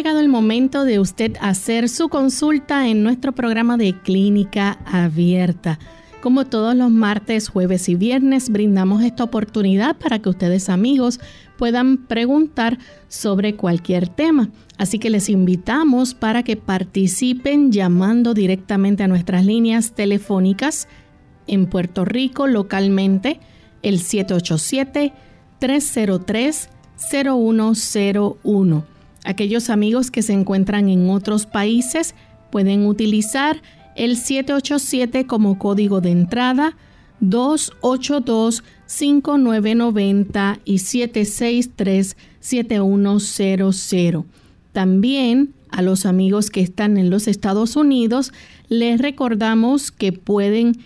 Llegado el momento de usted hacer su consulta en nuestro programa de clínica abierta. Como todos los martes, jueves y viernes, brindamos esta oportunidad para que ustedes amigos puedan preguntar sobre cualquier tema. Así que les invitamos para que participen llamando directamente a nuestras líneas telefónicas en Puerto Rico localmente el 787 303 0101 Aquellos amigos que se encuentran en otros países pueden utilizar el 787 como código de entrada 282-5990 y 763-7100. También a los amigos que están en los Estados Unidos les recordamos que pueden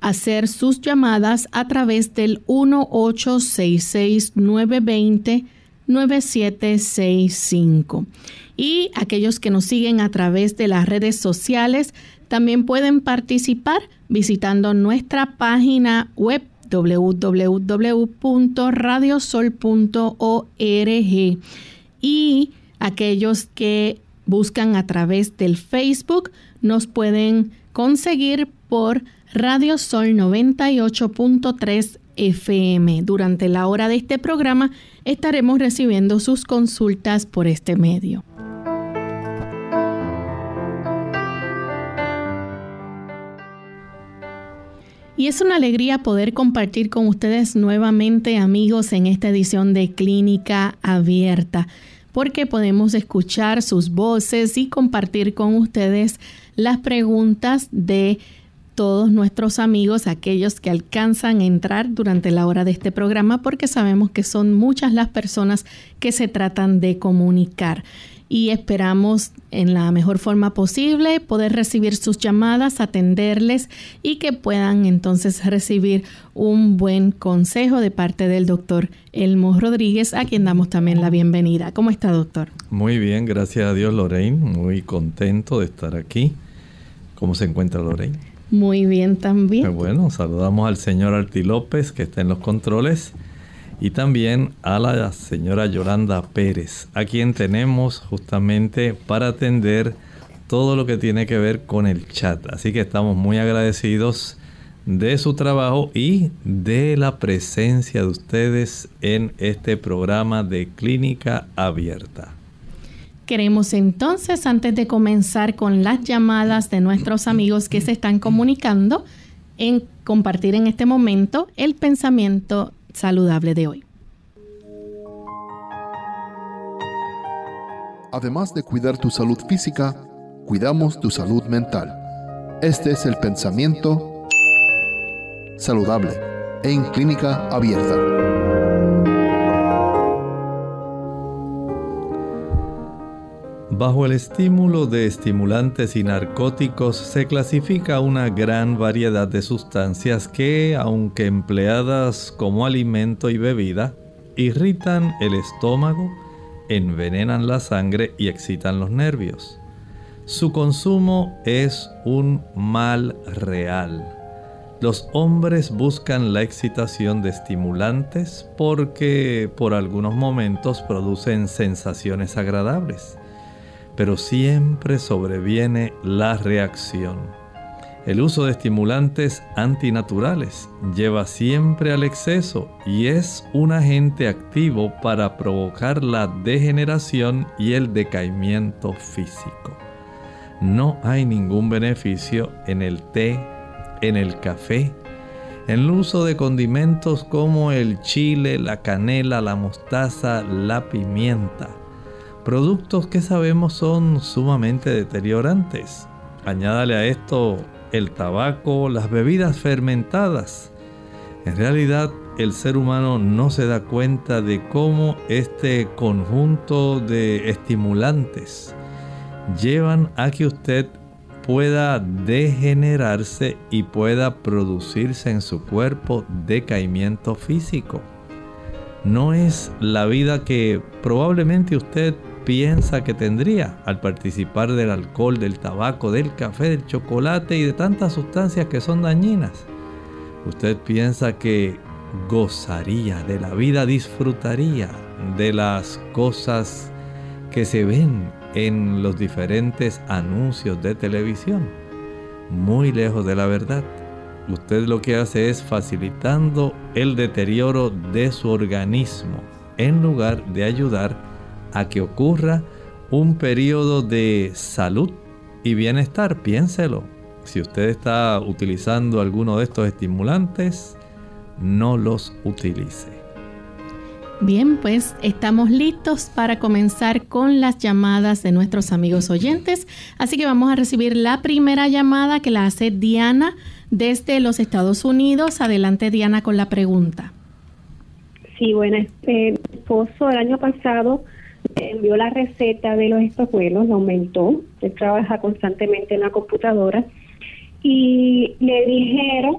hacer sus llamadas a través del 1866 920 9765. Y aquellos que nos siguen a través de las redes sociales también pueden participar visitando nuestra página web www.radiosol.org y aquellos que buscan a través del Facebook nos pueden conseguir por Radio Sol 98.3 FM. Durante la hora de este programa estaremos recibiendo sus consultas por este medio. Y es una alegría poder compartir con ustedes nuevamente amigos en esta edición de Clínica Abierta, porque podemos escuchar sus voces y compartir con ustedes las preguntas de todos nuestros amigos, aquellos que alcanzan a entrar durante la hora de este programa, porque sabemos que son muchas las personas que se tratan de comunicar. Y esperamos en la mejor forma posible poder recibir sus llamadas, atenderles y que puedan entonces recibir un buen consejo de parte del doctor Elmo Rodríguez, a quien damos también la bienvenida. ¿Cómo está, doctor? Muy bien, gracias a Dios, Lorraine. Muy contento de estar aquí. ¿Cómo se encuentra Lorraine? Muy bien también. bueno, saludamos al señor Arti López que está en los controles y también a la señora Yolanda Pérez, a quien tenemos justamente para atender todo lo que tiene que ver con el chat. Así que estamos muy agradecidos de su trabajo y de la presencia de ustedes en este programa de Clínica Abierta. Queremos entonces, antes de comenzar con las llamadas de nuestros amigos que se están comunicando, en compartir en este momento el pensamiento saludable de hoy. Además de cuidar tu salud física, cuidamos tu salud mental. Este es el pensamiento saludable en clínica abierta. Bajo el estímulo de estimulantes y narcóticos se clasifica una gran variedad de sustancias que, aunque empleadas como alimento y bebida, irritan el estómago, envenenan la sangre y excitan los nervios. Su consumo es un mal real. Los hombres buscan la excitación de estimulantes porque por algunos momentos producen sensaciones agradables pero siempre sobreviene la reacción. El uso de estimulantes antinaturales lleva siempre al exceso y es un agente activo para provocar la degeneración y el decaimiento físico. No hay ningún beneficio en el té, en el café, en el uso de condimentos como el chile, la canela, la mostaza, la pimienta productos que sabemos son sumamente deteriorantes. Añádale a esto el tabaco, las bebidas fermentadas. En realidad el ser humano no se da cuenta de cómo este conjunto de estimulantes llevan a que usted pueda degenerarse y pueda producirse en su cuerpo decaimiento físico. No es la vida que probablemente usted piensa que tendría al participar del alcohol, del tabaco, del café, del chocolate y de tantas sustancias que son dañinas. Usted piensa que gozaría de la vida, disfrutaría de las cosas que se ven en los diferentes anuncios de televisión. Muy lejos de la verdad. Usted lo que hace es facilitando el deterioro de su organismo en lugar de ayudar a que ocurra un periodo de salud y bienestar. Piénselo. Si usted está utilizando alguno de estos estimulantes, no los utilice. Bien, pues estamos listos para comenzar con las llamadas de nuestros amigos oyentes. Así que vamos a recibir la primera llamada que la hace Diana desde los Estados Unidos. Adelante, Diana, con la pregunta. Sí, bueno, este, mi esposo el año pasado envió la receta de los espejuelos, lo aumentó. Él trabaja constantemente en la computadora y le dijeron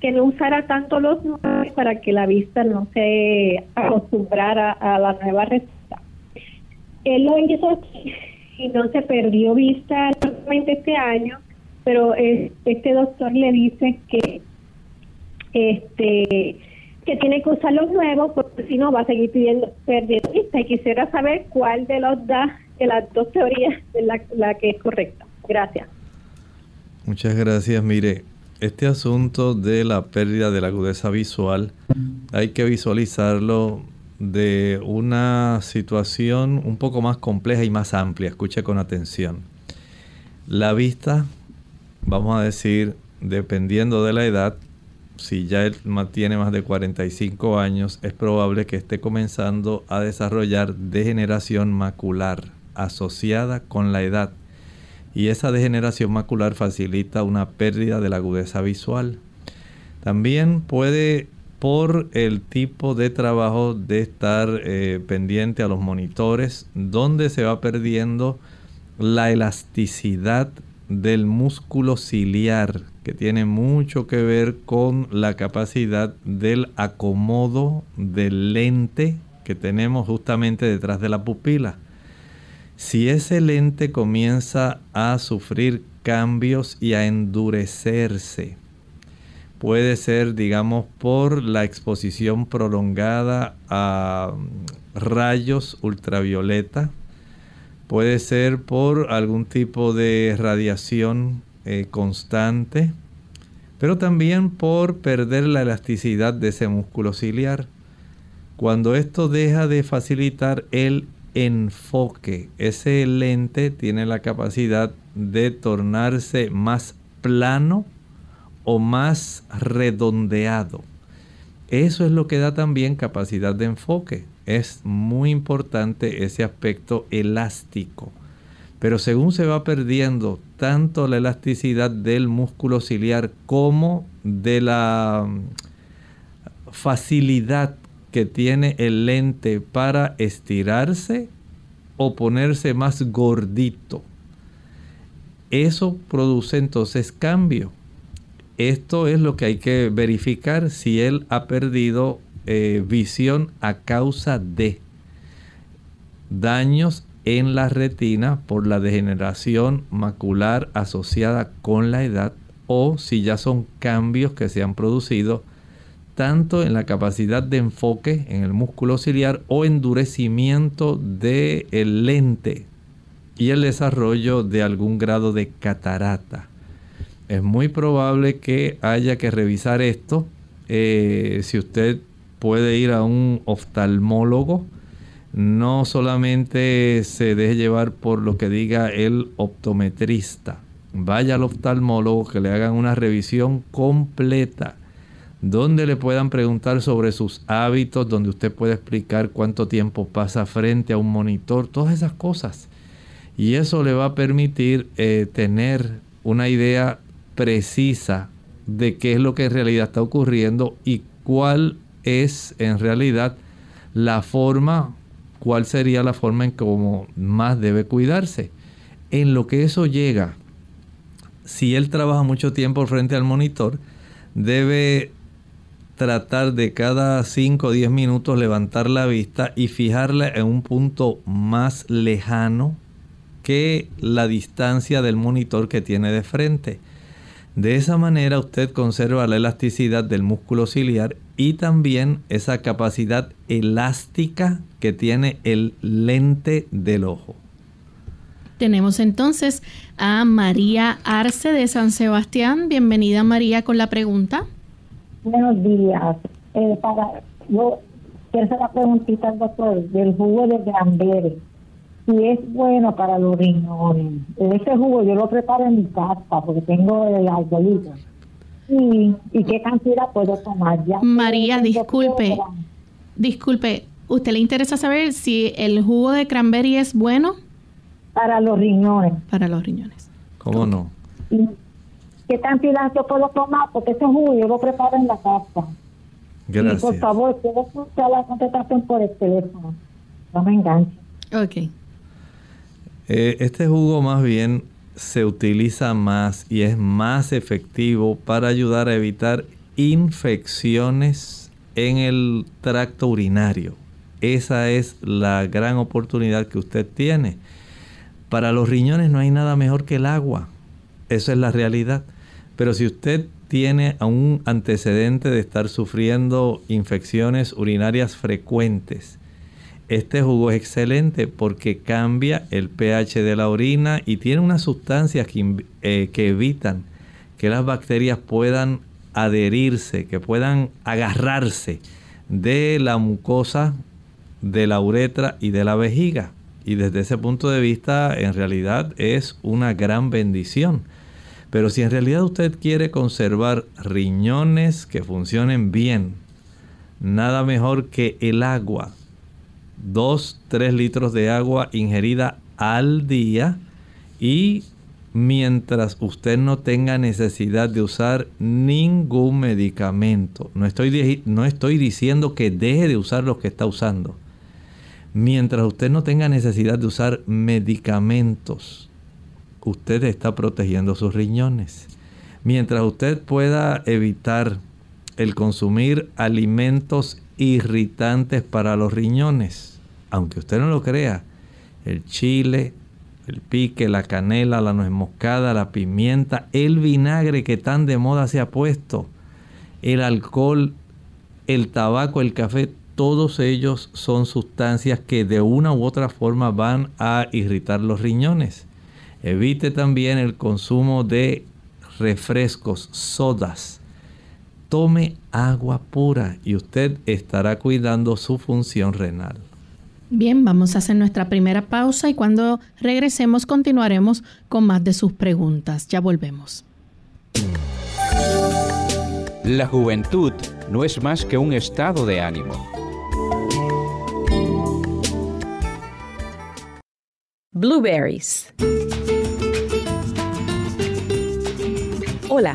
que no usara tanto los nuevos para que la vista no se acostumbrara a la nueva receta. Él lo hizo y no se perdió vista solamente este año, pero este doctor le dice que este que tiene que usar los nuevos porque si no va a seguir pidiendo perdiendo vista y quisiera saber cuál de los da de las dos teorías es la, la que es correcta. Gracias. Muchas gracias. Mire, este asunto de la pérdida de la agudeza visual hay que visualizarlo de una situación un poco más compleja y más amplia. Escuche con atención. La vista, vamos a decir, dependiendo de la edad, si ya él tiene más de 45 años, es probable que esté comenzando a desarrollar degeneración macular asociada con la edad y esa degeneración macular facilita una pérdida de la agudeza visual. También puede por el tipo de trabajo de estar eh, pendiente a los monitores, donde se va perdiendo la elasticidad del músculo ciliar, que tiene mucho que ver con la capacidad del acomodo del lente que tenemos justamente detrás de la pupila. Si ese lente comienza a sufrir cambios y a endurecerse, puede ser, digamos, por la exposición prolongada a rayos ultravioleta, puede ser por algún tipo de radiación eh, constante, pero también por perder la elasticidad de ese músculo ciliar. Cuando esto deja de facilitar el enfoque. Ese lente tiene la capacidad de tornarse más plano o más redondeado. Eso es lo que da también capacidad de enfoque. Es muy importante ese aspecto elástico. Pero según se va perdiendo tanto la elasticidad del músculo ciliar como de la mm, facilidad que tiene el lente para estirarse o ponerse más gordito. Eso produce entonces cambio. Esto es lo que hay que verificar si él ha perdido eh, visión a causa de daños en la retina por la degeneración macular asociada con la edad o si ya son cambios que se han producido tanto en la capacidad de enfoque en el músculo ciliar o endurecimiento del el lente y el desarrollo de algún grado de catarata. Es muy probable que haya que revisar esto. Eh, si usted puede ir a un oftalmólogo, no solamente se deje llevar por lo que diga el optometrista. Vaya al oftalmólogo que le hagan una revisión completa donde le puedan preguntar sobre sus hábitos, donde usted puede explicar cuánto tiempo pasa frente a un monitor, todas esas cosas. Y eso le va a permitir eh, tener una idea precisa de qué es lo que en realidad está ocurriendo y cuál es en realidad la forma, cuál sería la forma en cómo más debe cuidarse. En lo que eso llega, si él trabaja mucho tiempo frente al monitor, debe tratar de cada 5 o 10 minutos levantar la vista y fijarla en un punto más lejano que la distancia del monitor que tiene de frente. De esa manera usted conserva la elasticidad del músculo ciliar y también esa capacidad elástica que tiene el lente del ojo. Tenemos entonces a María Arce de San Sebastián. Bienvenida María con la pregunta. Buenos días. Eh, para, yo quiero hacer una preguntita al doctor del jugo de granberry. Si es bueno para los riñones. Ese jugo yo lo preparo en mi casa porque tengo el alcoholito. ¿Y, ¿Y qué cantidad puedo tomar? Ya María, disculpe. Disculpe, ¿usted le interesa saber si el jugo de cranberry es bueno? Para los riñones. Para los riñones. ¿Cómo no? qué cantidad yo puedo tomar, porque ese jugo yo lo preparo en la casa. Gracias. Y por favor, quiero escuchar la contestación por el teléfono. No me enganche. Ok. Eh, este jugo más bien se utiliza más y es más efectivo para ayudar a evitar infecciones en el tracto urinario. Esa es la gran oportunidad que usted tiene. Para los riñones no hay nada mejor que el agua. Esa es la realidad. Pero si usted tiene un antecedente de estar sufriendo infecciones urinarias frecuentes, este jugo es excelente porque cambia el pH de la orina y tiene unas sustancias que, eh, que evitan que las bacterias puedan adherirse, que puedan agarrarse de la mucosa, de la uretra y de la vejiga. Y desde ese punto de vista, en realidad es una gran bendición. Pero si en realidad usted quiere conservar riñones que funcionen bien, nada mejor que el agua. 2, 3 litros de agua ingerida al día y mientras usted no tenga necesidad de usar ningún medicamento. No estoy, no estoy diciendo que deje de usar los que está usando. Mientras usted no tenga necesidad de usar medicamentos, usted está protegiendo sus riñones. Mientras usted pueda evitar el consumir alimentos irritantes para los riñones, aunque usted no lo crea, el chile, el pique, la canela, la nuez moscada, la pimienta, el vinagre que tan de moda se ha puesto, el alcohol, el tabaco, el café, todos ellos son sustancias que de una u otra forma van a irritar los riñones. Evite también el consumo de refrescos, sodas. Tome agua pura y usted estará cuidando su función renal. Bien, vamos a hacer nuestra primera pausa y cuando regresemos continuaremos con más de sus preguntas. Ya volvemos. La juventud no es más que un estado de ánimo. Blueberries. Hola,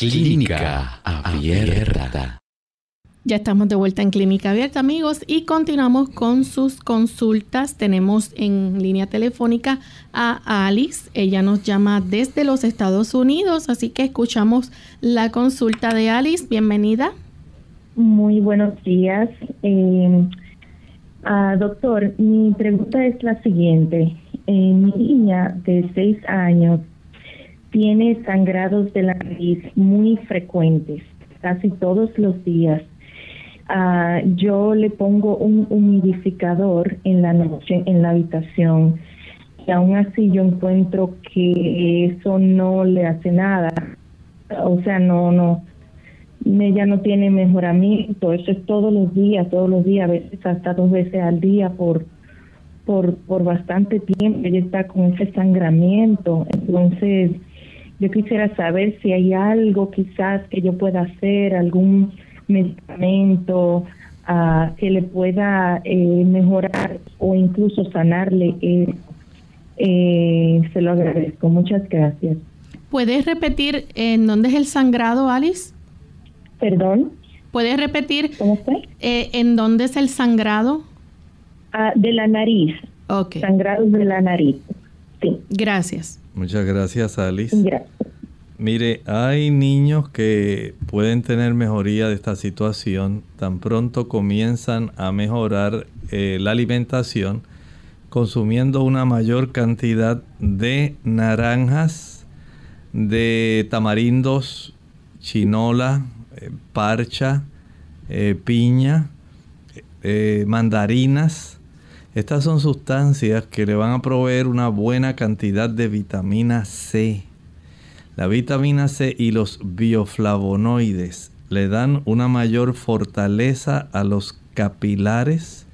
Clínica abierta. Ya estamos de vuelta en Clínica Abierta, amigos, y continuamos con sus consultas. Tenemos en línea telefónica a Alice. Ella nos llama desde los Estados Unidos, así que escuchamos la consulta de Alice. Bienvenida. Muy buenos días. Eh, ah, doctor, mi pregunta es la siguiente. Eh, mi niña de seis años tiene sangrados de la nariz muy frecuentes, casi todos los días Ah, yo le pongo un humidificador en la noche en la habitación y aún así yo encuentro que eso no le hace nada. O sea, no, no, ella no tiene mejoramiento, eso es todos los días, todos los días, a veces hasta dos veces al día por, por, por bastante tiempo, ella está con ese sangramiento. Entonces, yo quisiera saber si hay algo quizás que yo pueda hacer, algún medicamento uh, que le pueda eh, mejorar o incluso sanarle, eh, eh, se lo agradezco. Muchas gracias. ¿Puedes repetir en dónde es el sangrado, Alice? Perdón. ¿Puedes repetir en dónde es el sangrado? Ah, de la nariz. Ok. Sangrado de la nariz. Sí. Gracias. Muchas gracias, Alice. Gracias. Mire, hay niños que pueden tener mejoría de esta situación tan pronto comienzan a mejorar eh, la alimentación consumiendo una mayor cantidad de naranjas, de tamarindos, chinola, eh, parcha, eh, piña, mandarinas. Estas son sustancias que le van a proveer una buena cantidad de vitamina C la vitamina C y los bioflavonoides le dan una mayor fortaleza a los capilares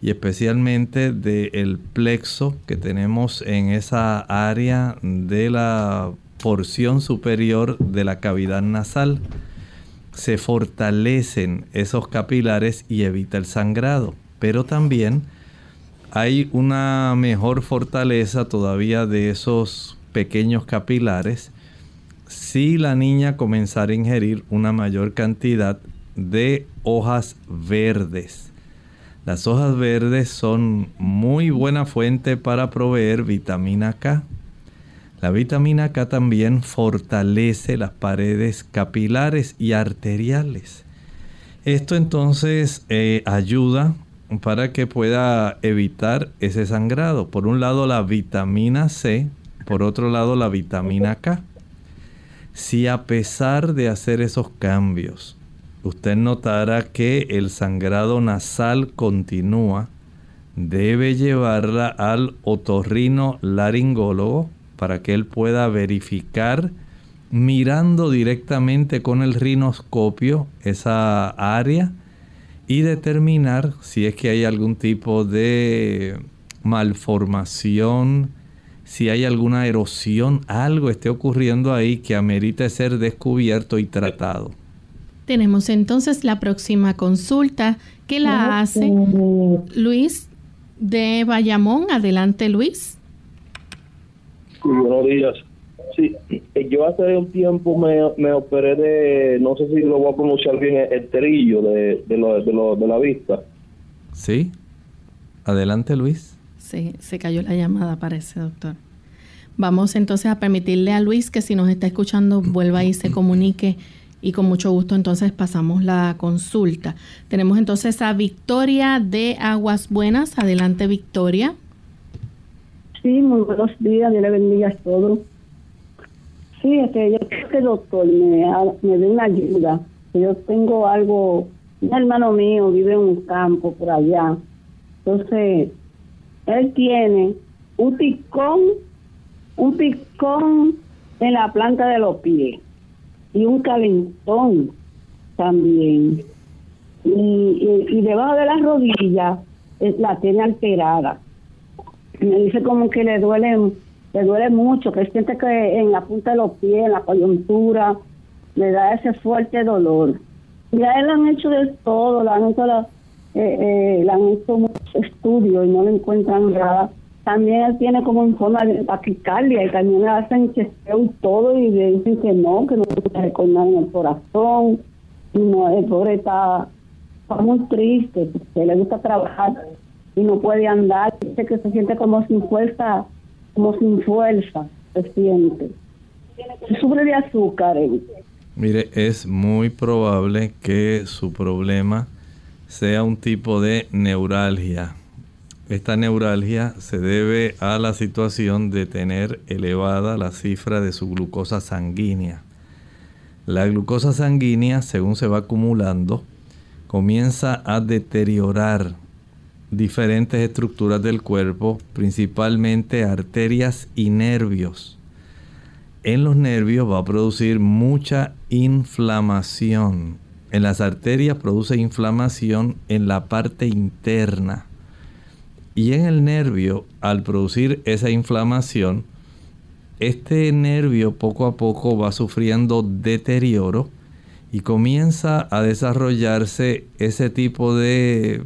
y especialmente del plexo que tenemos en esa área de la porción superior de la cavidad nasal. Se fortalecen esos capilares y evita el sangrado, pero también hay una mejor fortaleza todavía de esos pequeños capilares si la niña comenzara a ingerir una mayor cantidad de hojas verdes. Las hojas verdes son muy buena fuente para proveer vitamina K. La vitamina K también fortalece las paredes capilares y arteriales. Esto entonces eh, ayuda para que pueda evitar ese sangrado. Por un lado la vitamina C, por otro lado la vitamina K. Si a pesar de hacer esos cambios, usted notará que el sangrado nasal continúa, debe llevarla al otorrino laringólogo para que él pueda verificar mirando directamente con el rinoscopio esa área y determinar si es que hay algún tipo de malformación, si hay alguna erosión, algo esté ocurriendo ahí que amerite ser descubierto y tratado. Tenemos entonces la próxima consulta que la hace Luis de Bayamón. Adelante, Luis. buenos días. Sí, eh, yo hace un tiempo me, me operé de, no sé si lo voy a pronunciar bien, el terillo de, de, lo, de, lo, de la vista. Sí. Adelante, Luis. Sí, se cayó la llamada, parece, doctor. Vamos entonces a permitirle a Luis que si nos está escuchando vuelva y se comunique y con mucho gusto entonces pasamos la consulta. Tenemos entonces a Victoria de Aguas Buenas. Adelante, Victoria. Sí, muy buenos días, Dios le bendiga a todos. Sí, este, yo creo que el doctor me, me dé una ayuda. Yo tengo algo, un hermano mío vive en un campo por allá. Entonces, él tiene un picón, un picón en la planta de los pies y un calentón también. Y, y, debajo de las rodillas eh, la tiene alterada. Me dice como que le duele, le duele mucho, que siente que en la punta de los pies, en la coyuntura, le da ese fuerte dolor. Y a él le han hecho de todo, le han hecho, la, eh, eh, han hecho muchos estudios y no le encuentran nada también él tiene como en forma de taquicardia y también le hacen chequeo y todo y le dicen que no, que no puede recordar en el corazón. Y no, el pobre está, muy triste, porque le gusta trabajar y no puede andar. Dice que se siente como sin fuerza, como sin fuerza, se siente. Sufre de azúcar. Mire, es muy probable que su problema sea un tipo de neuralgia esta neuralgia se debe a la situación de tener elevada la cifra de su glucosa sanguínea. La glucosa sanguínea, según se va acumulando, comienza a deteriorar diferentes estructuras del cuerpo, principalmente arterias y nervios. En los nervios va a producir mucha inflamación. En las arterias produce inflamación en la parte interna y en el nervio, al producir esa inflamación, este nervio poco a poco va sufriendo deterioro y comienza a desarrollarse ese tipo de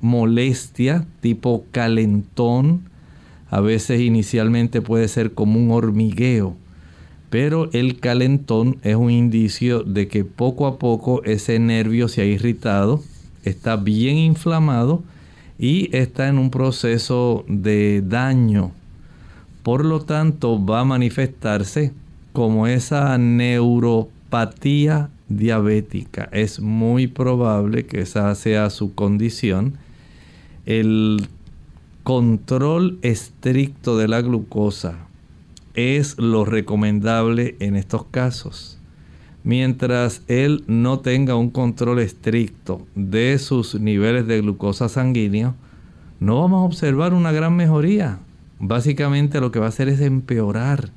molestia, tipo calentón. A veces inicialmente puede ser como un hormigueo, pero el calentón es un indicio de que poco a poco ese nervio se ha irritado, está bien inflamado y está en un proceso de daño. Por lo tanto, va a manifestarse como esa neuropatía diabética. Es muy probable que esa sea su condición. El control estricto de la glucosa es lo recomendable en estos casos mientras él no tenga un control estricto de sus niveles de glucosa sanguíneo, no vamos a observar una gran mejoría. Básicamente lo que va a hacer es empeorar.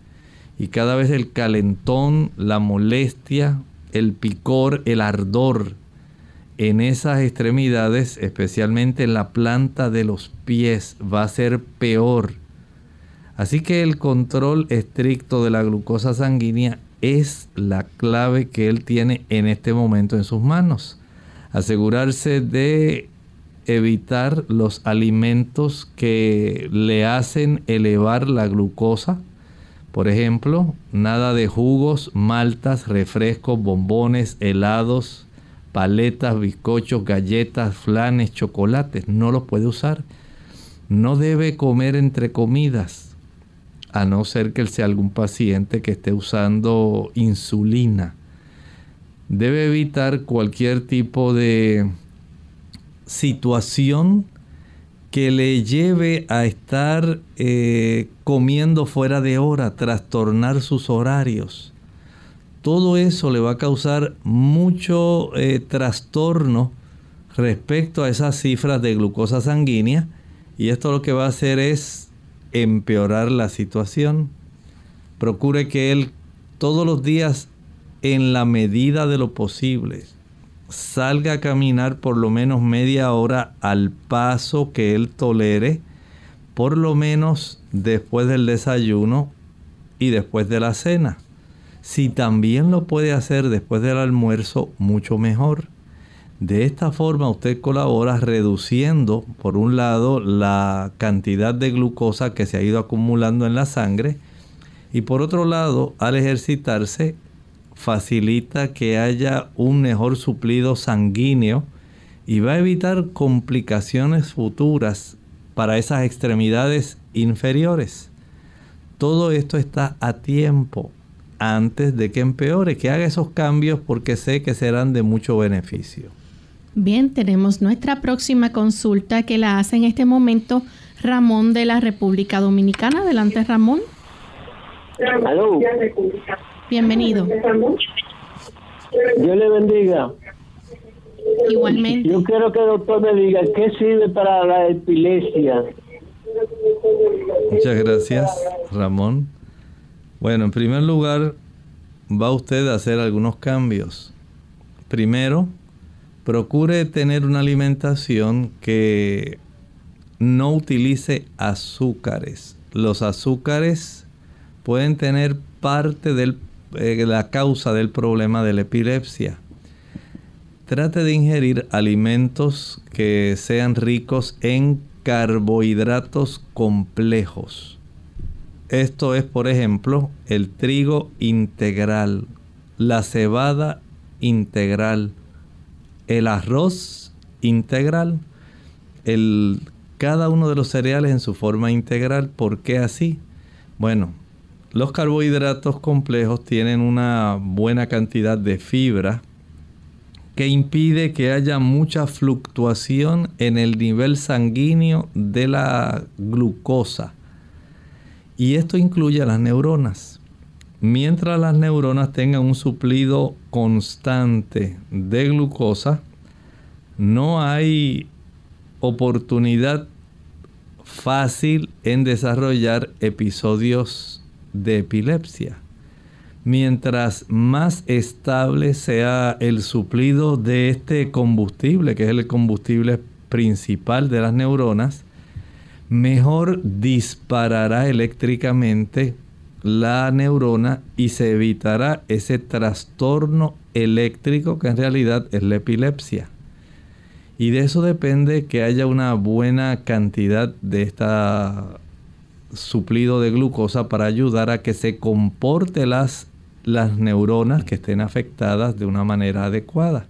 Y cada vez el calentón, la molestia, el picor, el ardor en esas extremidades, especialmente en la planta de los pies, va a ser peor. Así que el control estricto de la glucosa sanguínea es la clave que él tiene en este momento en sus manos. Asegurarse de evitar los alimentos que le hacen elevar la glucosa. Por ejemplo, nada de jugos, maltas, refrescos, bombones, helados, paletas, bizcochos, galletas, flanes, chocolates. No los puede usar. No debe comer entre comidas a no ser que sea algún paciente que esté usando insulina. Debe evitar cualquier tipo de situación que le lleve a estar eh, comiendo fuera de hora, trastornar sus horarios. Todo eso le va a causar mucho eh, trastorno respecto a esas cifras de glucosa sanguínea y esto lo que va a hacer es empeorar la situación. Procure que Él todos los días, en la medida de lo posible, salga a caminar por lo menos media hora al paso que Él tolere, por lo menos después del desayuno y después de la cena. Si también lo puede hacer después del almuerzo, mucho mejor. De esta forma usted colabora reduciendo, por un lado, la cantidad de glucosa que se ha ido acumulando en la sangre Y por otro lado, al ejercitarse, facilita que haya un mejor suplido sanguíneo y va a evitar complicaciones futuras para esas extremidades inferiores. Todo esto está a tiempo antes de que empeore, que haga esos cambios porque sé que serán de mucho beneficio. Bien, tenemos nuestra próxima consulta que la hace en este momento Ramón de la República Dominicana. Adelante, Ramón. Bienvenido. Dios le bendiga. Igualmente. Yo quiero que el doctor me diga qué sirve para la epilepsia. Muchas gracias, Ramón. Bueno, en primer lugar, va usted a hacer algunos cambios. Primero, procure tener una alimentación que no utilice azúcares. Los azúcares pueden tener parte de eh, la causa del problema de la epilepsia. Trate de ingerir alimentos que sean ricos en carbohidratos complejos. Esto es, por ejemplo, el trigo integral, la cebada integral, el arroz integral, el, cada uno de los cereales en su forma integral. ¿Por qué así? Bueno, los carbohidratos complejos tienen una buena cantidad de fibra que impide que haya mucha fluctuación en el nivel sanguíneo de la glucosa. Y esto incluye a las neuronas. Mientras las neuronas tengan un suplido constante de glucosa, no hay oportunidad fácil en desarrollar episodios de epilepsia. Mientras más estable sea el suplido de este combustible, que es el combustible principal de las neuronas, mejor disparará eléctricamente la neurona y se evitará ese trastorno eléctrico que en realidad es la epilepsia. Y de eso depende que haya una buena cantidad de esta suplido de glucosa para ayudar a que se comporte las, las neuronas que estén afectadas de una manera adecuada.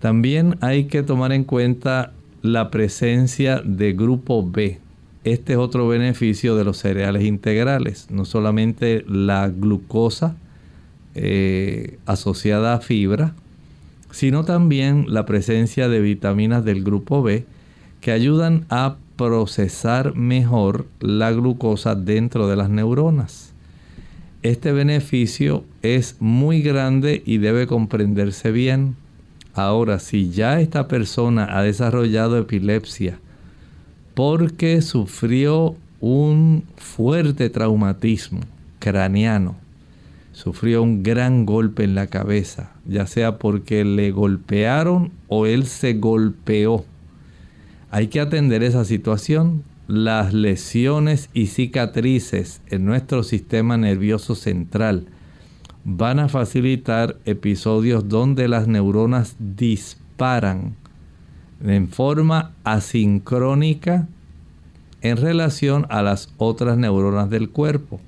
También hay que tomar en cuenta la presencia de grupo B. Este es otro beneficio de los cereales integrales, no solamente la glucosa eh, asociada a fibra, sino también la presencia de vitaminas del grupo B que ayudan a procesar mejor la glucosa dentro de las neuronas. Este beneficio es muy grande y debe comprenderse bien. Ahora, si ya esta persona ha desarrollado epilepsia porque sufrió un fuerte traumatismo craneano, sufrió un gran golpe en la cabeza, ya sea porque le golpearon o él se golpeó hay que atender esa situación. Las lesiones y cicatrices en nuestro sistema nervioso central van a facilitar episodios donde las neuronas disparan en forma asincrónica en relación a las otras neuronas del cuerpo.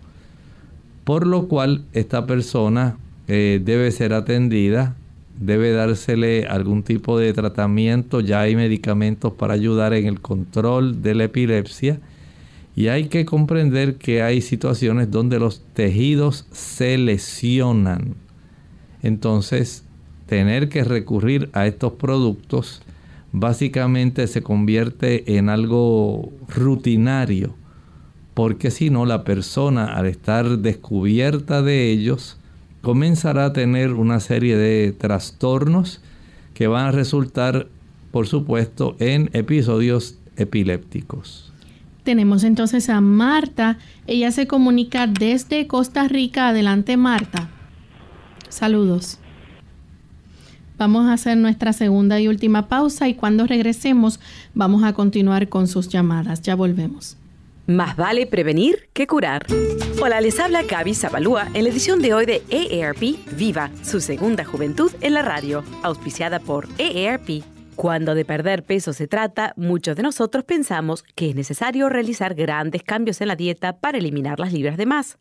Por lo cual esta persona eh, debe ser atendida debe dársele algún tipo de tratamiento, ya hay medicamentos para ayudar en el control de la epilepsia y hay que comprender que hay situaciones donde los tejidos se lesionan. Entonces, tener que recurrir a estos productos básicamente se convierte en algo rutinario, porque si no la persona al estar descubierta de ellos, comenzará a tener una serie de trastornos que van a resultar, por supuesto, en episodios epilépticos. Tenemos entonces a Marta. Ella se comunica desde Costa Rica. Adelante, Marta. Saludos. Vamos a hacer nuestra segunda y última pausa y cuando regresemos vamos a continuar con sus llamadas. Ya volvemos. Más vale prevenir que curar. Hola, les habla Gaby Zabalúa en la edición de hoy de AARP Viva, su segunda juventud en la radio, auspiciada por AARP. Cuando de perder peso se trata, muchos de nosotros pensamos que es necesario realizar grandes cambios en la dieta para eliminar las libras de más.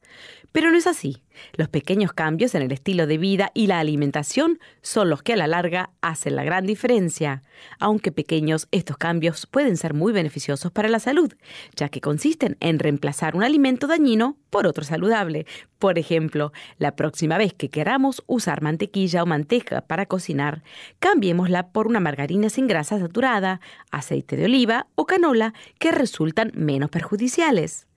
Pero no es así. Los pequeños cambios en el estilo de vida y la alimentación son los que a la larga hacen la gran diferencia. Aunque pequeños, estos cambios pueden ser muy beneficiosos para la salud, ya que consisten en reemplazar un alimento dañino por otro saludable. Por ejemplo, la próxima vez que queramos usar mantequilla o manteca para cocinar, cambiémosla por una margarina sin grasa saturada, aceite de oliva o canola que resultan menos perjudiciales.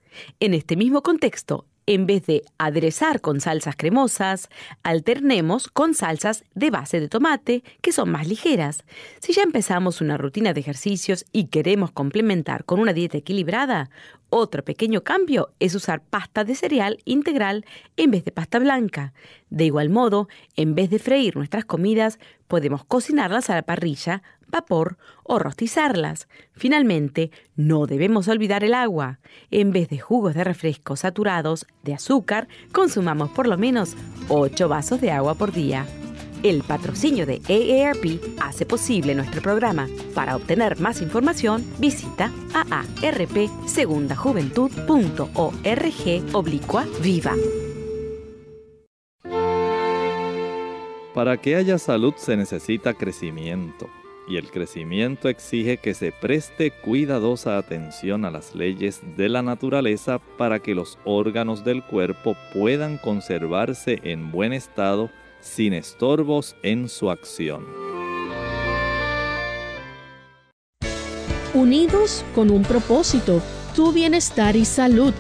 En este mismo contexto, en vez de aderezar con salsas cremosas, alternemos con salsas de base de tomate, que son más ligeras. Si ya empezamos una rutina de ejercicios y queremos complementar con una dieta equilibrada, otro pequeño cambio es usar pasta de cereal integral en vez de pasta blanca. De igual modo, en vez de freír nuestras comidas, podemos cocinarlas a la parrilla, vapor o rostizarlas. Finalmente, no debemos olvidar el agua. En vez de jugos de refresco saturados de azúcar, consumamos por lo menos 8 vasos de agua por día. El patrocinio de AARP hace posible nuestro programa. Para obtener más información, visita aarpsegundajuventud.org oblicua viva. Para que haya salud se necesita crecimiento y el crecimiento exige que se preste cuidadosa atención a las leyes de la naturaleza para que los órganos del cuerpo puedan conservarse en buen estado sin estorbos en su acción. Unidos con un propósito, tu bienestar y salud.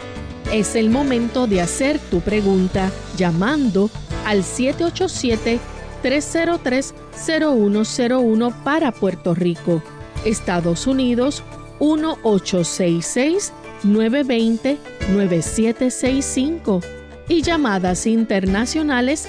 Es el momento de hacer tu pregunta llamando al 787-303-0101 para Puerto Rico, Estados Unidos 1866-920-9765 y llamadas internacionales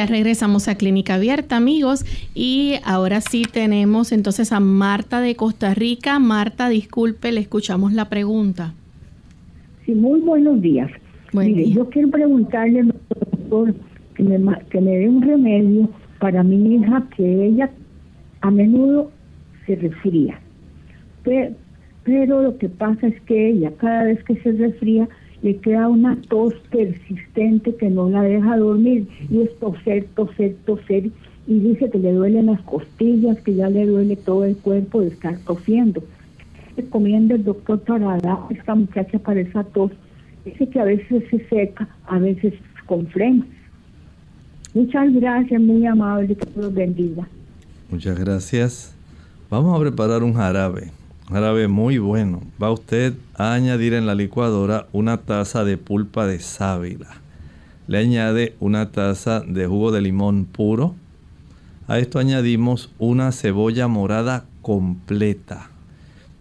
Ya regresamos a Clínica Abierta, amigos, y ahora sí tenemos entonces a Marta de Costa Rica. Marta, disculpe, le escuchamos la pregunta. Sí, muy buenos días. Mire, yo quiero preguntarle, doctor, que me, que me dé un remedio para mi hija, que ella a menudo se resfría. Pero, pero lo que pasa es que ella, cada vez que se resfría, le queda una tos persistente que no la deja dormir y es toser, toser, toser y dice que le duelen las costillas, que ya le duele todo el cuerpo de estar tosiendo. Recomienda el doctor para a esta muchacha para esa tos. Dice que a veces se seca, a veces con frenos. Muchas gracias, muy amable, que Dios bendiga. Muchas gracias. Vamos a preparar un jarabe jarabe muy bueno. Va usted a añadir en la licuadora una taza de pulpa de sábila. Le añade una taza de jugo de limón puro. A esto añadimos una cebolla morada completa,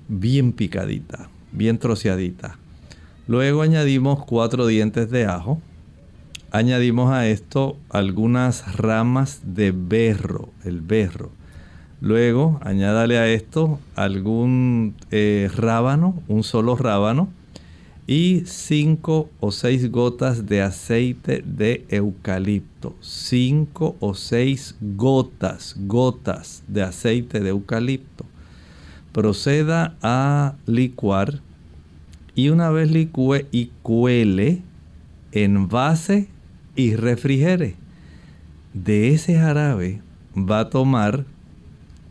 bien picadita, bien troceadita. Luego añadimos cuatro dientes de ajo. Añadimos a esto algunas ramas de berro, el berro Luego añádale a esto algún eh, rábano, un solo rábano y 5 o 6 gotas de aceite de eucalipto. 5 o 6 gotas, gotas de aceite de eucalipto. Proceda a licuar y una vez licúe y cuele, envase y refrigere. De ese jarabe va a tomar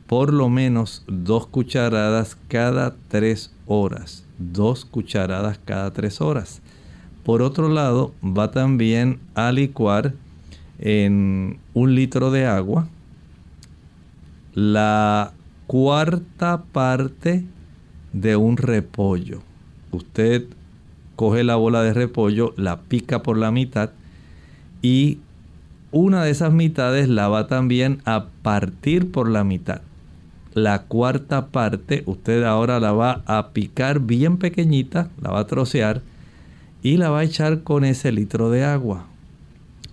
por lo menos dos cucharadas cada tres horas. Dos cucharadas cada tres horas. Por otro lado, va también a licuar en un litro de agua la cuarta parte de un repollo. Usted coge la bola de repollo, la pica por la mitad y una de esas mitades la va también a partir por la mitad la cuarta parte usted ahora la va a picar bien pequeñita, la va a trocear y la va a echar con ese litro de agua.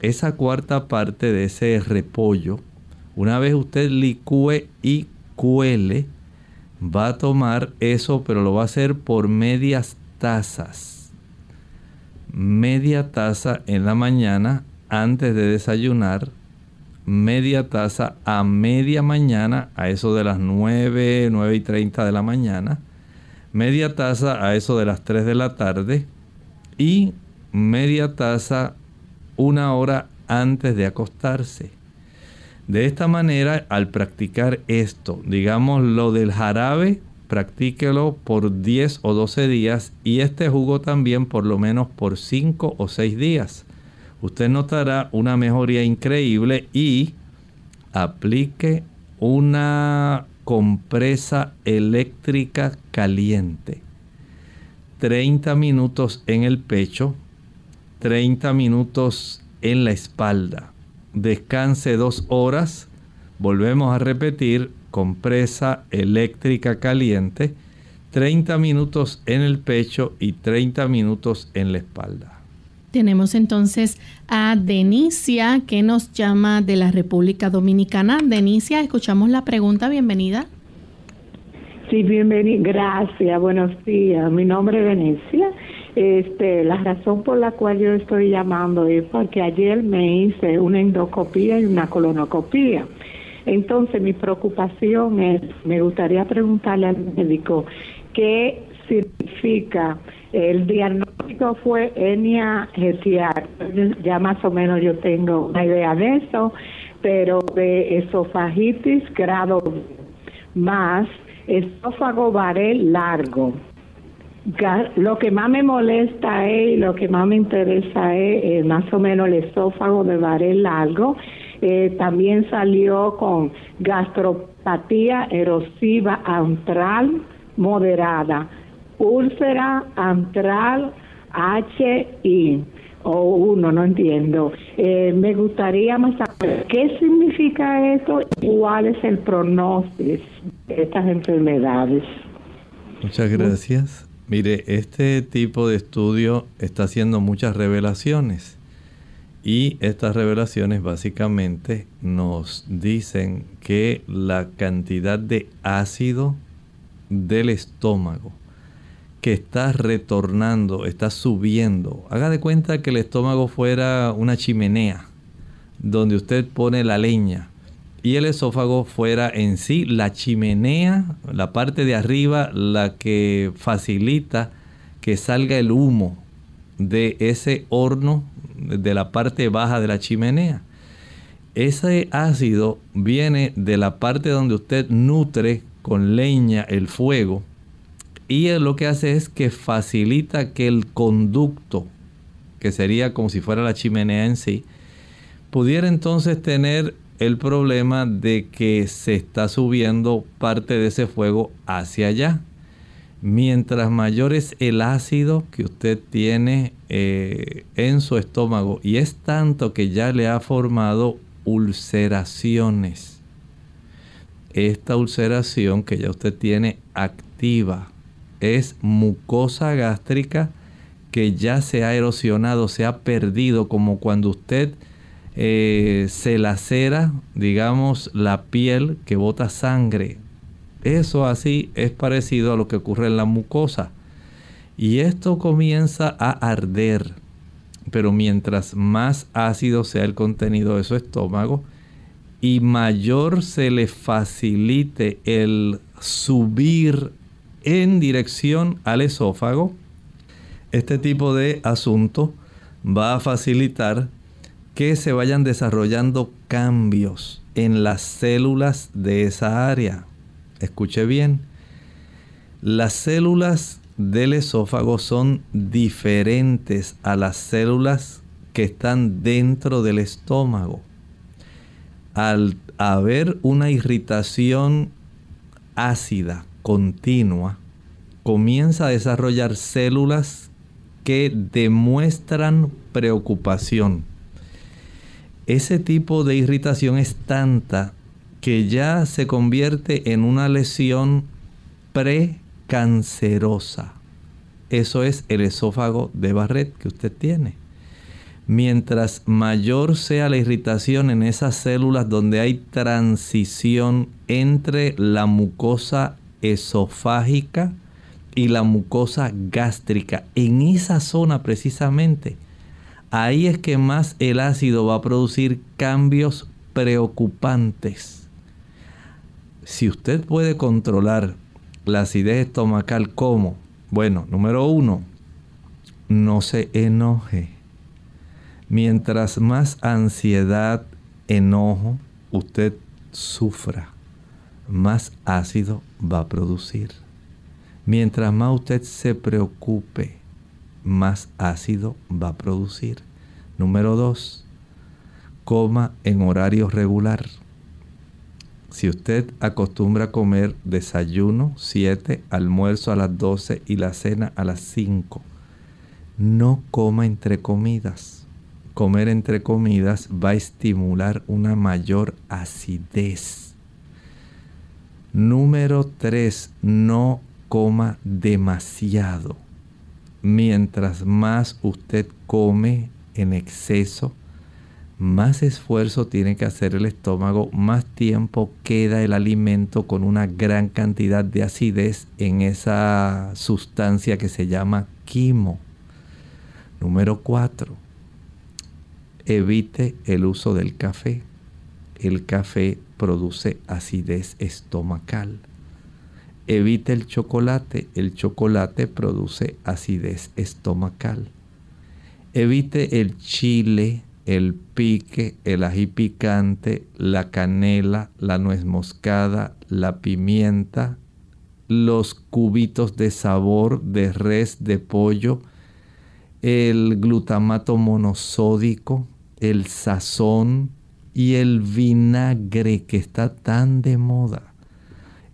Esa cuarta parte de ese repollo, una vez usted licúe y cuele, va a tomar eso, pero lo va a hacer por medias tazas. Media taza en la mañana antes de desayunar, media taza a media mañana, a eso de las 9, 9 y 30 de la mañana, media taza a eso de las 3 de la tarde y media taza una hora antes de acostarse. De esta manera, al practicar esto, digamos lo del jarabe, practíquelo por 10 o 12 días y este jugo también por lo menos por 5 o 6 días. Usted notará una mejoría increíble y aplique una compresa eléctrica caliente. 30 minutos en el pecho, 30 minutos en la espalda descanse dos horas. Volvemos a repetir, compresa eléctrica caliente, 30 minutos en el pecho y 30 minutos en la espalda. Tenemos entonces a Denicia que nos llama de la República Dominicana. Denicia, escuchamos la pregunta, bienvenida. Sí, bienvenida, gracias, buenos días. Mi nombre es Denicia este, la razón por la cual yo estoy llamando es porque ayer me hice una endoscopía y una colonoscopía. Entonces mi preocupación es, me gustaría preguntarle al médico qué significa el diagnóstico fue hernia gestiar. Ya más o menos yo tengo una idea de eso, pero de esofagitis grado más esófago varel largo lo que más me molesta es, lo que más me interesa es eh, más o menos el esófago de Varel largo. Eh, también salió con gastropatía erosiva antral moderada, úlcera antral HI o uno, no entiendo. Eh, me gustaría más saber qué significa esto y cuál es el pronóstico de estas enfermedades. Muchas gracias. Mire, este tipo de estudio está haciendo muchas revelaciones y estas revelaciones básicamente nos dicen que la cantidad de ácido del estómago que está retornando, está subiendo. Haga de cuenta que el estómago fuera una chimenea donde usted pone la leña y el esófago fuera en sí la chimenea, la parte de arriba, la que facilita que salga el humo de ese horno de la parte baja de la chimenea. Ese ácido viene de la parte donde usted nutre con leña el fuego y lo que hace es que facilita que el conducto, que sería como si fuera la chimenea en sí, pudiera entonces tener el problema de que se está subiendo parte de ese fuego hacia allá. Mientras mayor es el ácido que usted tiene eh, en su estómago y es tanto que ya le ha formado ulceraciones. Esta ulceración que ya usted tiene activa es mucosa gástrica que ya se ha erosionado, se ha perdido, como cuando usted eh, se lacera, digamos, la piel que bota sangre. Eso así es parecido a lo que ocurre en la mucosa. Y esto comienza a arder. Pero mientras más ácido sea el contenido de su estómago y mayor se le facilite el subir en dirección al esófago, este tipo de asunto va a facilitar que se vayan desarrollando cambios en las células de esa área. Escuche bien, las células del esófago son diferentes a las células que están dentro del estómago. Al haber una irritación ácida continua, comienza a desarrollar células que demuestran preocupación ese tipo de irritación es tanta que ya se convierte en una lesión precancerosa. Eso es el esófago de Barrett que usted tiene. Mientras mayor sea la irritación en esas células donde hay transición entre la mucosa esofágica y la mucosa gástrica, en esa zona precisamente, ahí es que más el ácido va a producir cambios preocupantes. Si usted puede controlar la acidez estomacal, ¿cómo? Bueno, número uno, no se enoje. Mientras más ansiedad, enojo usted sufra, más ácido va a producir. Mientras más usted se preocupe, más ácido va a producir. Número dos, coma en horario regular. Si usted acostumbra a comer desayuno 7, almuerzo a las 12 y la cena a las 5, no coma entre comidas. Comer entre comidas va a estimular una mayor acidez. Número 3. No coma demasiado. Mientras más usted come en exceso, más esfuerzo tiene que hacer el estómago, más tiempo queda el alimento con una gran cantidad de acidez en esa sustancia que se llama quimo. Número 4. Evite el uso del café. El café produce acidez estomacal. Evite el chocolate. El chocolate produce acidez estomacal. Evite el chile, el pique, el ají picante, la canela, la nuez moscada, la pimienta, los cubitos de sabor de res, de pollo, el glutamato monosódico, el sazón y el vinagre que está tan de moda.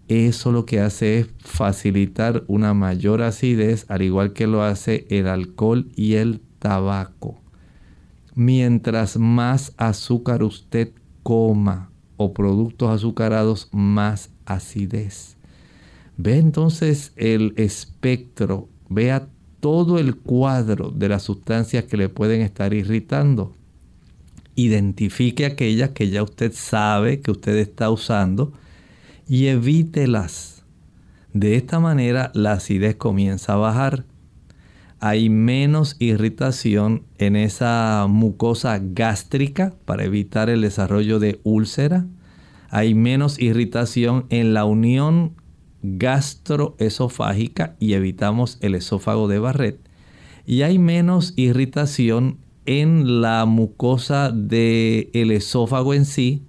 Eso lo que hace es facilitar una mayor acidez, al igual que lo hace el alcohol y el tabaco mientras más azúcar usted coma o productos azucarados, más acidez. Ve entonces el espectro, vea todo el cuadro de las sustancias que le pueden estar irritando. Identifique aquellas que ya usted sabe que usted está usando y evítelas. De esta manera la acidez comienza a bajar hay menos irritación en esa mucosa gástrica para evitar el desarrollo de úlcera. Hay menos irritación en la unión gastroesofágica y evitamos el esófago de Barrett. Y hay menos irritación en la mucosa del esófago en sí,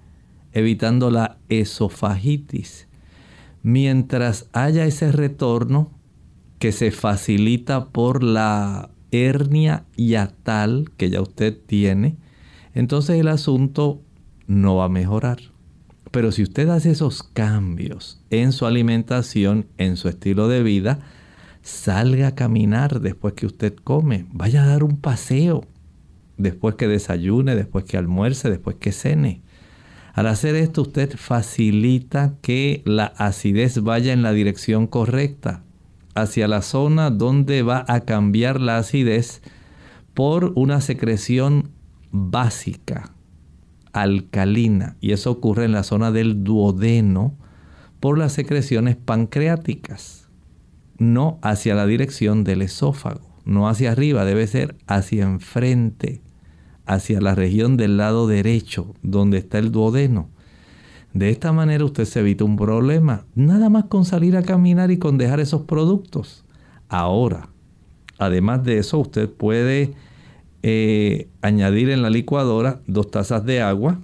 evitando la esofagitis. Mientras haya ese retorno, que se facilita por la hernia yatal que ya usted tiene, entonces el asunto no va a mejorar. Pero si usted hace esos cambios en su alimentación, en su estilo de vida, salga a caminar después que usted come, vaya a dar un paseo después que desayune, después que almuerce, después que cene. Al hacer esto usted facilita que la acidez vaya en la dirección correcta hacia la zona donde va a cambiar la acidez por una secreción básica, alcalina, y eso ocurre en la zona del duodeno por las secreciones pancreáticas, no hacia la dirección del esófago, no hacia arriba, debe ser hacia enfrente, hacia la región del lado derecho, donde está el duodeno. De esta manera usted se evita un problema, nada más con salir a caminar y con dejar esos productos. Ahora, además de eso, usted puede eh, añadir en la licuadora dos tazas de agua,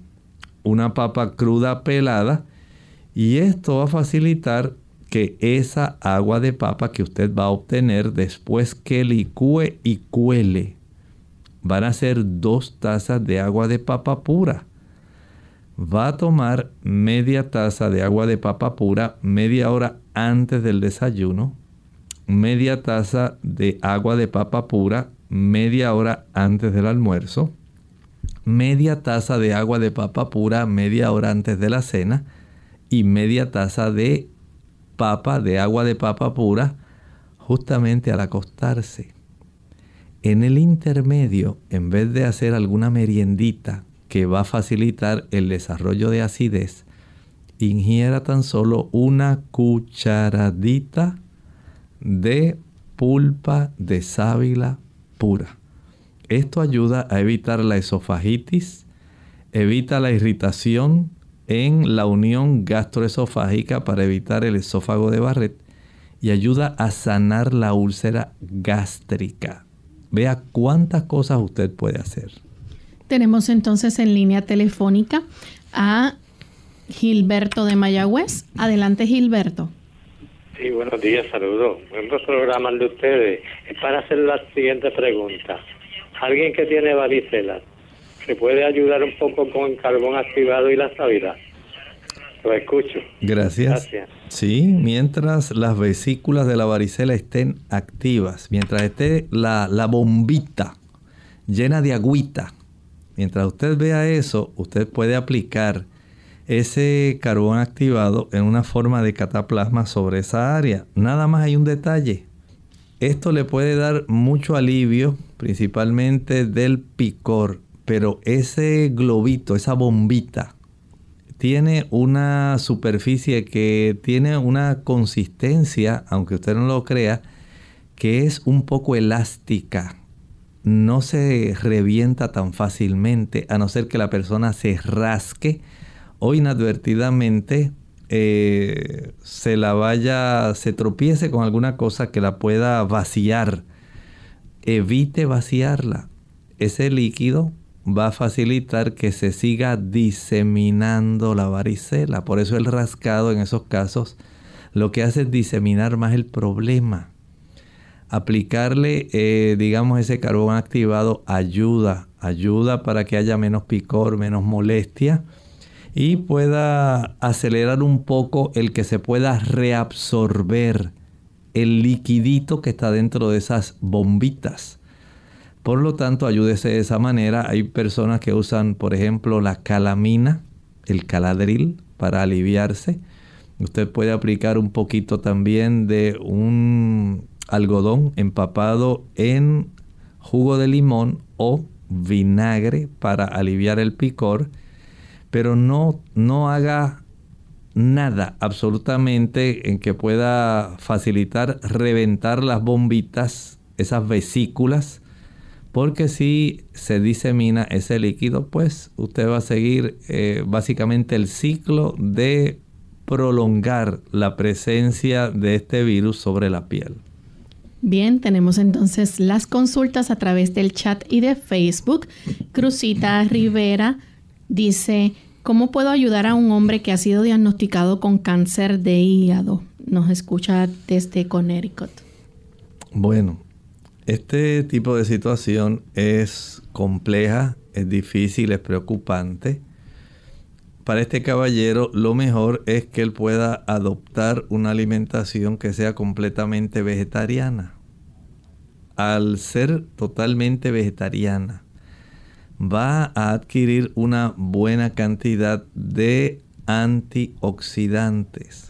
una papa cruda pelada, y esto va a facilitar que esa agua de papa que usted va a obtener después que licúe y cuele, van a ser dos tazas de agua de papa pura. Va a tomar media taza de agua de papa pura media hora antes del desayuno, media taza de agua de papa pura media hora antes del almuerzo, media taza de agua de papa pura media hora antes de la cena y media taza de papa de agua de papa pura justamente al acostarse. En el intermedio, en vez de hacer alguna meriendita que va a facilitar el desarrollo de acidez, ingiera tan solo una cucharadita de pulpa de sábila pura. Esto ayuda a evitar la esofagitis, evita la irritación en la unión gastroesofágica para evitar el esófago de Barrett y ayuda a sanar la úlcera gástrica. Vea cuántas cosas usted puede hacer. Tenemos entonces en línea telefónica a Gilberto de Mayagüez. Adelante, Gilberto. Sí, buenos días, saludos. Buenos programas de ustedes. Es para hacer la siguiente pregunta. Alguien que tiene varicela, ¿se puede ayudar un poco con el carbón activado y la sábila? Lo escucho. Gracias. Gracias. Sí, mientras las vesículas de la varicela estén activas, mientras esté la, la bombita llena de agüita, mientras usted vea eso, usted puede aplicar ese carbón activado en una forma de cataplasma sobre esa área. Nada más hay un detalle. Esto le puede dar mucho alivio, principalmente del picor, pero ese globito, esa bombita, tiene una superficie que tiene una consistencia, aunque usted no lo crea, que es un poco elástica. No se revienta tan fácilmente, a no ser que la persona se rasque o inadvertidamente eh, se la vaya, se tropiece con alguna cosa que la pueda vaciar. Evite vaciarla. Ese líquido va a facilitar que se siga diseminando la varicela. Por eso el rascado en esos casos lo que hace es diseminar más el problema. Aplicarle, eh, digamos, ese carbón activado ayuda, ayuda para que haya menos picor, menos molestia y pueda acelerar un poco el que se pueda reabsorber el liquidito que está dentro de esas bombitas. Por lo tanto, ayúdese de esa manera. Hay personas que usan, por ejemplo, la calamina, el caladril, para aliviarse. Usted puede aplicar un poquito también de un algodón empapado en jugo de limón o vinagre para aliviar el picor pero no, no haga nada absolutamente en que pueda facilitar reventar las bombitas, esas vesículas, porque si se disemina ese líquido, pues usted va a seguir eh, básicamente el ciclo de prolongar la presencia de este virus sobre la piel. Bien, tenemos entonces las consultas a través del chat y de Facebook. Cruzita Rivera Dice, ¿cómo puedo ayudar a un hombre que ha sido diagnosticado con cáncer de hígado? Nos escucha desde Connecticut. Bueno, este tipo de situación es compleja, es difícil, es preocupante. Para este caballero lo mejor es que él pueda adoptar una alimentación que sea completamente vegetariana. Al ser totalmente vegetariana, va a adquirir una buena cantidad de antioxidantes.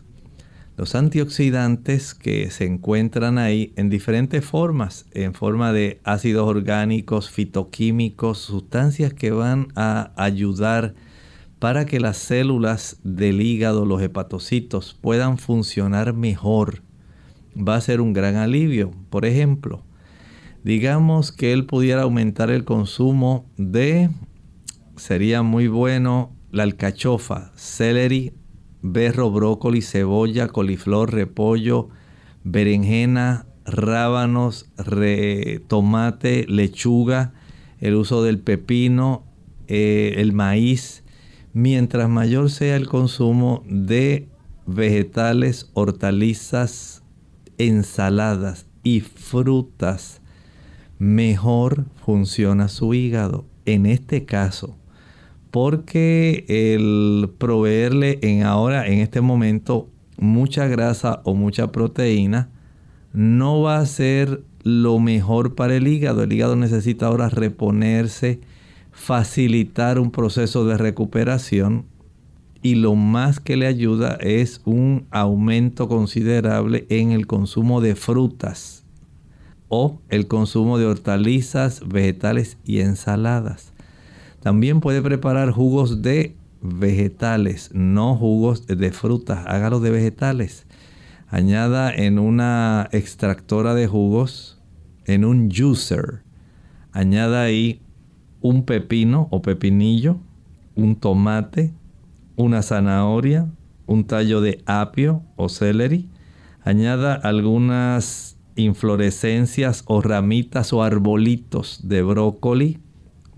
Los antioxidantes que se encuentran ahí en diferentes formas, en forma de ácidos orgánicos, fitoquímicos, sustancias que van a ayudar para que las células del hígado, los hepatocitos, puedan funcionar mejor. Va a ser un gran alivio. Por ejemplo, digamos que él pudiera aumentar el consumo de, sería muy bueno, la alcachofa, celery, berro, brócoli, cebolla, coliflor, repollo, berenjena, rábanos, tomate, lechuga, el uso del pepino, eh, el maíz. Mientras mayor sea el consumo de vegetales, hortalizas, ensaladas y frutas, mejor funciona su hígado. En este caso, porque el proveerle en ahora, en este momento, mucha grasa o mucha proteína, no va a ser lo mejor para el hígado. El hígado necesita ahora reponerse, facilitar un proceso de recuperación y lo más que le ayuda es un aumento considerable en el consumo de frutas o el consumo de hortalizas, vegetales y ensaladas. También puede preparar jugos de vegetales, no jugos de frutas, hágalo de vegetales. Añada en una extractora de jugos, en un juicer, añada ahí un pepino o pepinillo, un tomate, una zanahoria, un tallo de apio o celery. Añada algunas inflorescencias o ramitas o arbolitos de brócoli,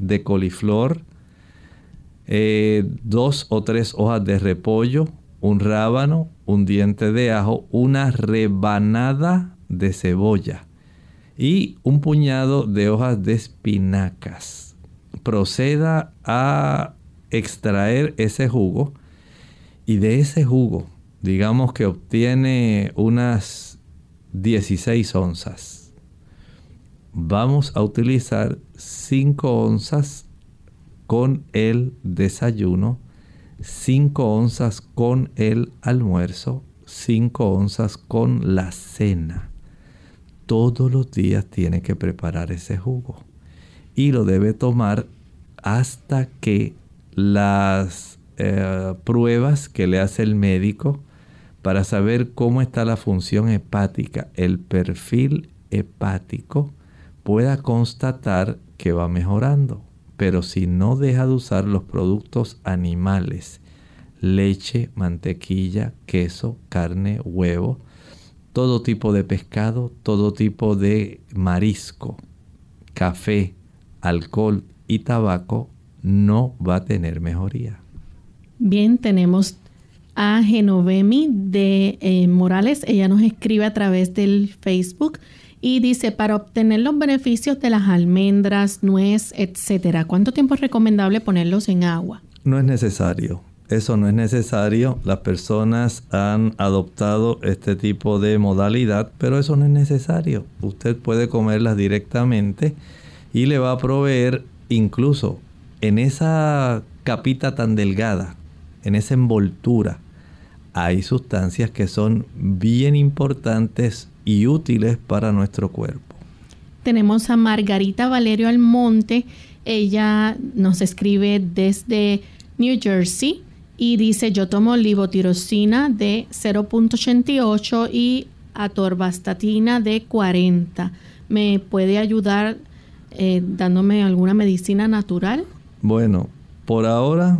de coliflor, eh, dos o tres hojas de repollo, un rábano, un diente de ajo, una rebanada de cebolla y un puñado de hojas de espinacas. Proceda a extraer ese jugo y de ese jugo, digamos que obtiene unas 16 onzas. Vamos a utilizar 5 onzas con el desayuno, 5 onzas con el almuerzo, 5 onzas con la cena. Todos los días tiene que preparar ese jugo y lo debe tomar hasta que las eh, pruebas que le hace el médico para saber cómo está la función hepática, el perfil hepático, pueda constatar que va mejorando. Pero si no deja de usar los productos animales, leche, mantequilla, queso, carne, huevo, todo tipo de pescado, todo tipo de marisco, café, alcohol y tabaco, no va a tener mejoría. Bien, tenemos a Genovemi de eh, Morales. Ella nos escribe a través del Facebook y dice, para obtener los beneficios de las almendras, nuez, etcétera, ¿cuánto tiempo es recomendable ponerlos en agua? No es necesario. Eso no es necesario. Las personas han adoptado este tipo de modalidad, pero eso no es necesario. Usted puede comerlas directamente y le va a proveer incluso en esa capita tan delgada, en esa envoltura, hay sustancias que son bien importantes y útiles para nuestro cuerpo. Tenemos a Margarita Valerio Almonte. Ella nos escribe desde New Jersey y dice, yo tomo livotirosina de 0.88 y atorvastatina de 40. ¿Me puede ayudar eh, dándome alguna medicina natural? Bueno, por ahora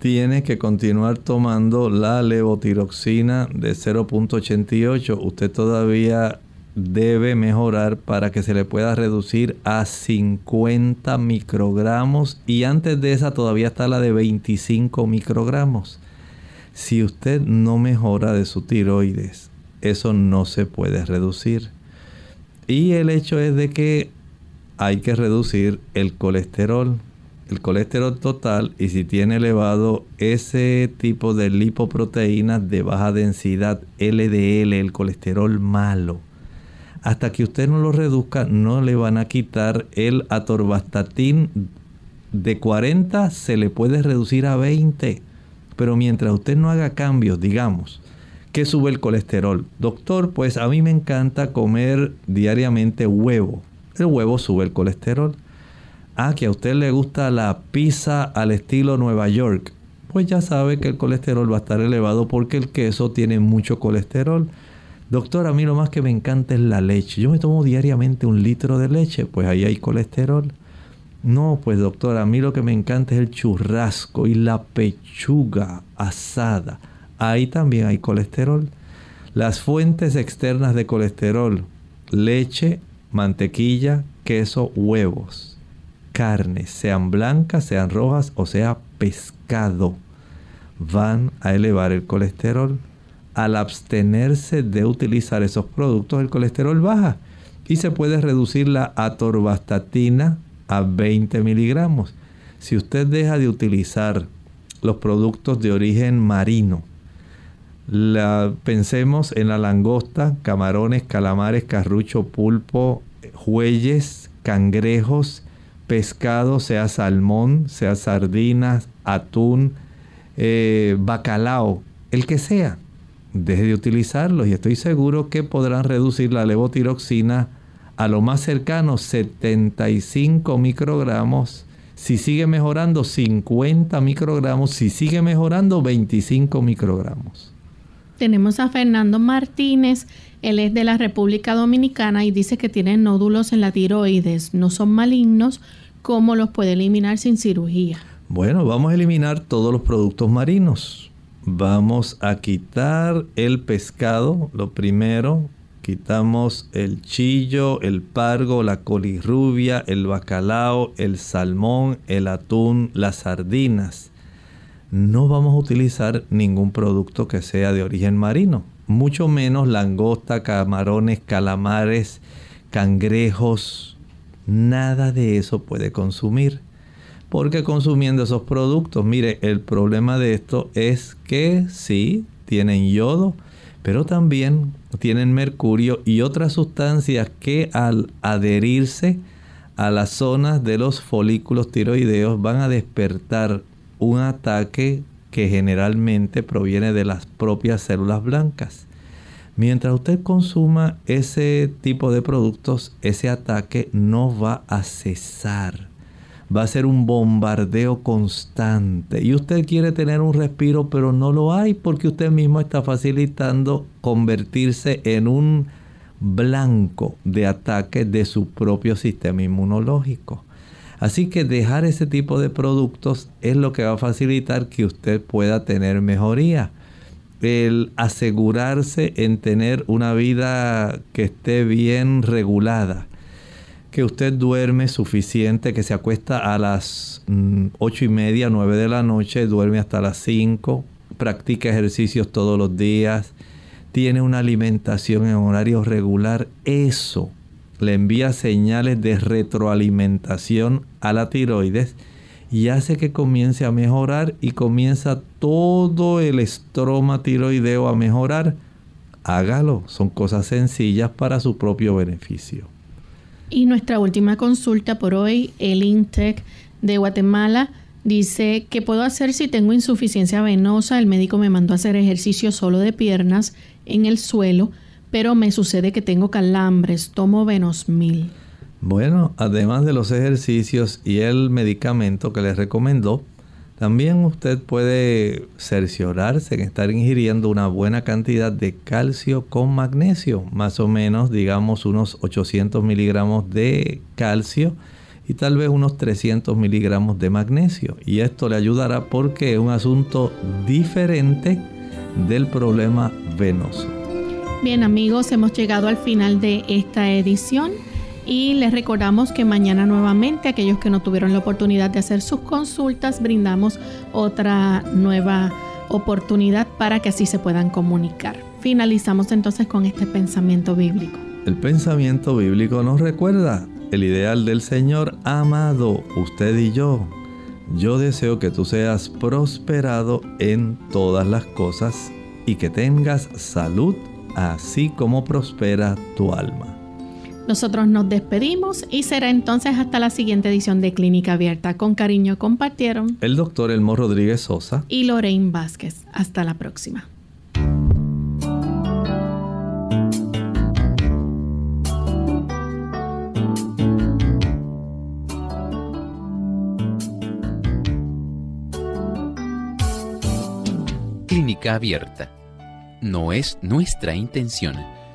tiene que continuar tomando la levotiroxina de 0.88. Usted todavía debe mejorar para que se le pueda reducir a 50 microgramos y antes de esa todavía está la de 25 microgramos. Si usted no mejora de su tiroides, eso no se puede reducir. Y el hecho es de que hay que reducir el colesterol el colesterol total y si tiene elevado ese tipo de lipoproteínas de baja densidad, LDL, el colesterol malo. Hasta que usted no lo reduzca, no le van a quitar el atorvastatin de 40, se le puede reducir a 20. Pero mientras usted no haga cambios, digamos, que sube el colesterol. Doctor, pues a mí me encanta comer diariamente huevo. El huevo sube el colesterol. Ah, que a usted le gusta la pizza al estilo Nueva York. Pues ya sabe que el colesterol va a estar elevado porque el queso tiene mucho colesterol. Doctor, a mí lo más que me encanta es la leche. Yo me tomo diariamente un litro de leche, pues ahí hay colesterol. No, pues doctor, a mí lo que me encanta es el churrasco y la pechuga asada. Ahí también hay colesterol. Las fuentes externas de colesterol, leche, mantequilla, queso, huevos carnes, sean blancas, sean rojas o sea pescado, van a elevar el colesterol. Al abstenerse de utilizar esos productos, el colesterol baja y se puede reducir la atorvastatina a 20 miligramos. Si usted deja de utilizar los productos de origen marino, pensemos en la langosta, camarones, calamares, carrucho, pulpo, jueyes, cangrejos, pescado, sea salmón, sea sardinas, atún, eh, bacalao, el que sea, deje de utilizarlos y estoy seguro que podrán reducir la levotiroxina a lo más cercano 75 microgramos. Si sigue mejorando 50 microgramos, si sigue mejorando 25 microgramos. Tenemos a Fernando Martínez, él es de la República Dominicana y dice que tiene nódulos en la tiroides, no son malignos, ¿cómo los puede eliminar sin cirugía? Bueno, vamos a eliminar todos los productos marinos. Vamos a quitar el pescado, lo primero, quitamos el chillo, el pargo, la colirrubia, el bacalao, el salmón, el atún, las sardinas. No vamos a utilizar ningún producto que sea de origen marino, mucho menos langosta, camarones, calamares, cangrejos. Nada de eso puede consumir. Porque consumiendo esos productos, mire, el problema de esto es que sí, tienen yodo, pero también tienen mercurio y otras sustancias que al adherirse a las zonas de los folículos tiroideos van a despertar un ataque que generalmente proviene de las propias células blancas. Mientras usted consuma ese tipo de productos, ese ataque no va a cesar va a ser un bombardeo constante. Y usted quiere tener un respiro, pero no lo hay porque usted mismo está facilitando convertirse en un blanco de ataque de su propio sistema inmunológico. Así que dejar ese tipo de productos es lo que va a facilitar que usted pueda tener mejoría. El asegurarse en tener una vida que esté bien regulada que usted duerme suficiente, que se acuesta a las mm, ocho y media, 9 de la noche, duerme hasta las 5, practica ejercicios todos los días, tiene una alimentación en horario regular, eso le envía señales de retroalimentación a la tiroides y hace que comience a mejorar y comienza todo el estroma tiroideo a mejorar. Hágalo, son cosas sencillas para su propio beneficio. Y nuestra última consulta por hoy, el INTEC de Guatemala dice, ¿qué puedo hacer si tengo insuficiencia venosa? El médico me mandó a hacer ejercicio solo de piernas en el suelo, pero me sucede que tengo calambres, tomo Venosmil. Bueno, además de los ejercicios y el medicamento que les recomendó, también usted puede cerciorarse en estar ingiriendo una buena cantidad de calcio con magnesio, más o menos, digamos, unos 800 miligramos de calcio y tal vez unos 300 miligramos de magnesio. Y esto le ayudará porque es un asunto diferente del problema venoso. Bien amigos, hemos llegado al final de esta edición y les recordamos que mañana nuevamente aquellos que no tuvieron la oportunidad de hacer sus consultas brindamos otra nueva oportunidad para que así se puedan comunicar. Finalizamos entonces con este pensamiento bíblico. El pensamiento bíblico nos recuerda el ideal del Señor amado, usted y yo. Yo deseo que tú seas prosperado en todas las cosas y que tengas salud así como prospera tu alma. Nosotros nos despedimos y será entonces hasta la siguiente edición de Clínica Abierta. Con cariño compartieron el doctor Elmo Rodríguez Sosa y Lorraine Vázquez. Hasta la próxima. Clínica Abierta. No es nuestra intención